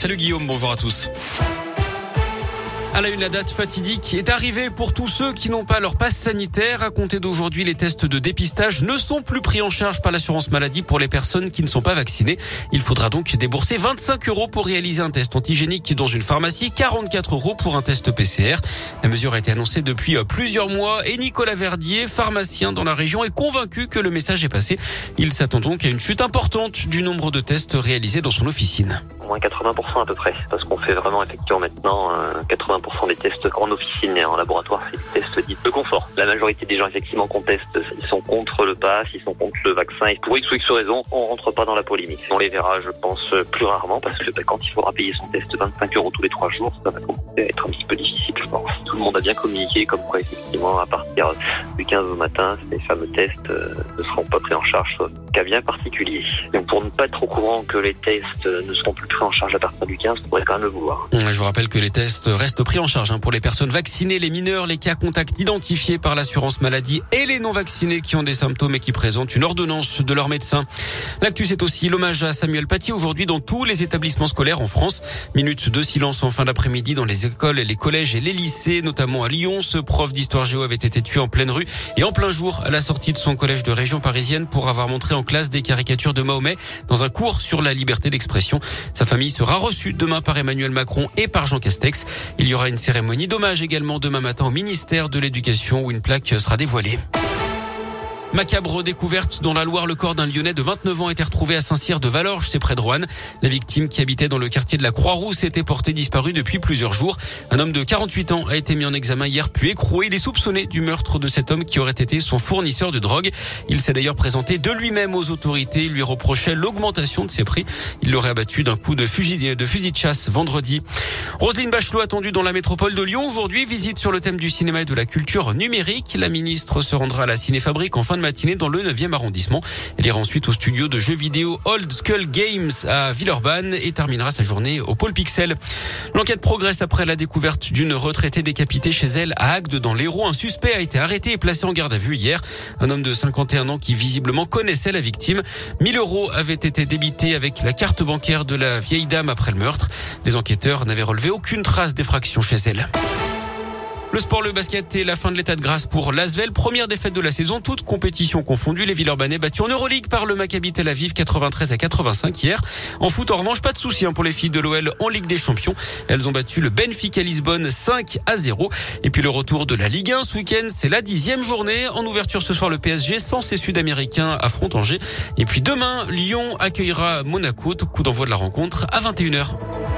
Salut Guillaume, bonjour à tous. À la la date fatidique est arrivée pour tous ceux qui n'ont pas leur passe sanitaire. À compter d'aujourd'hui, les tests de dépistage ne sont plus pris en charge par l'assurance maladie pour les personnes qui ne sont pas vaccinées. Il faudra donc débourser 25 euros pour réaliser un test antigénique dans une pharmacie, 44 euros pour un test PCR. La mesure a été annoncée depuis plusieurs mois et Nicolas Verdier, pharmacien dans la région, est convaincu que le message est passé. Il s'attend donc à une chute importante du nombre de tests réalisés dans son officine. Moins 80% à peu près, parce qu'on fait vraiment effectivement maintenant 80% des tests en officine et en laboratoire, c'est des tests dits de confort. La majorité des gens effectivement qu'on teste, ils sont contre le pass, ils sont contre le vaccin. Et pour X ou X raison, on rentre pas dans la polémique. On les verra, je pense, plus rarement parce que bah, quand il faudra payer son test 25 euros tous les trois jours, ça va être un petit peu difficile, Tout le monde a bien communiqué comme quoi effectivement à partir du 15 au matin, ces fameux tests euh, ne seront pas pris en charge, soit cas bien particulier. Donc pour ne pas être au courant que les tests ne seront plus pris en charge à partir du 15, on pourrait quand même le vouloir. Je vous rappelle que les tests restent pris en charge hein, pour les personnes vaccinées, les mineurs, les cas contacts identifiés par l'assurance maladie et les non vaccinés qui ont des symptômes et qui présentent une ordonnance de leur médecin. L'actu, c'est aussi l'hommage à Samuel Paty aujourd'hui dans tous les établissements scolaires en France. Minutes de silence en fin d'après-midi dans les écoles, les collèges et les lycées, notamment à Lyon. Ce prof d'histoire géo avait été tué en pleine rue et en plein jour à la sortie de son collège de région parisienne pour avoir montré en classe des caricatures de Mahomet dans un cours sur la liberté d'expression. Sa famille sera reçue demain par Emmanuel Macron et par Jean Castex. Il y aura une cérémonie d'hommage également demain matin au ministère de l'Éducation où une plaque sera dévoilée. Macabre découverte dans la Loire, le corps d'un Lyonnais de 29 ans a été retrouvé à Saint-Cyr de Valorges, c'est près de Rouen. La victime qui habitait dans le quartier de la Croix-Rousse était portée disparue depuis plusieurs jours. Un homme de 48 ans a été mis en examen hier puis écroué. Il est soupçonné du meurtre de cet homme qui aurait été son fournisseur de drogue. Il s'est d'ailleurs présenté de lui-même aux autorités. Il lui reprochait l'augmentation de ses prix. Il l'aurait abattu d'un coup de fusil de, de chasse vendredi. Roselyne Bachelot attendue dans la métropole de Lyon aujourd'hui. Visite sur le thème du cinéma et de la culture numérique. La ministre se rendra à la Cinéfabrique en fin matinée dans le 9e arrondissement. Elle ira ensuite au studio de jeux vidéo Old Skull Games à Villeurbanne et terminera sa journée au pôle Pixel. L'enquête progresse après la découverte d'une retraitée décapitée chez elle à Agde dans l'Hérault. Un suspect a été arrêté et placé en garde à vue hier. Un homme de 51 ans qui visiblement connaissait la victime. 1000 euros avaient été débités avec la carte bancaire de la vieille dame après le meurtre. Les enquêteurs n'avaient relevé aucune trace d'effraction chez elle. Le sport, le basket et la fin de l'état de grâce pour l'Asvel. Première défaite de la saison, toute compétition confondue. Les Villeurbanais battus en Euroleague par le Maccabi Tel Aviv 93 à 85 hier. En foot, en revanche, pas de souci hein, pour les filles de l'OL en Ligue des Champions. Elles ont battu le Benfica Lisbonne 5 à 0. Et puis le retour de la Ligue 1 ce week-end, c'est la dixième journée. En ouverture ce soir, le PSG sans ses Sud-Américains affrontent Angers. Et puis demain, Lyon accueillera Monaco. Coup d'envoi de la rencontre à 21h.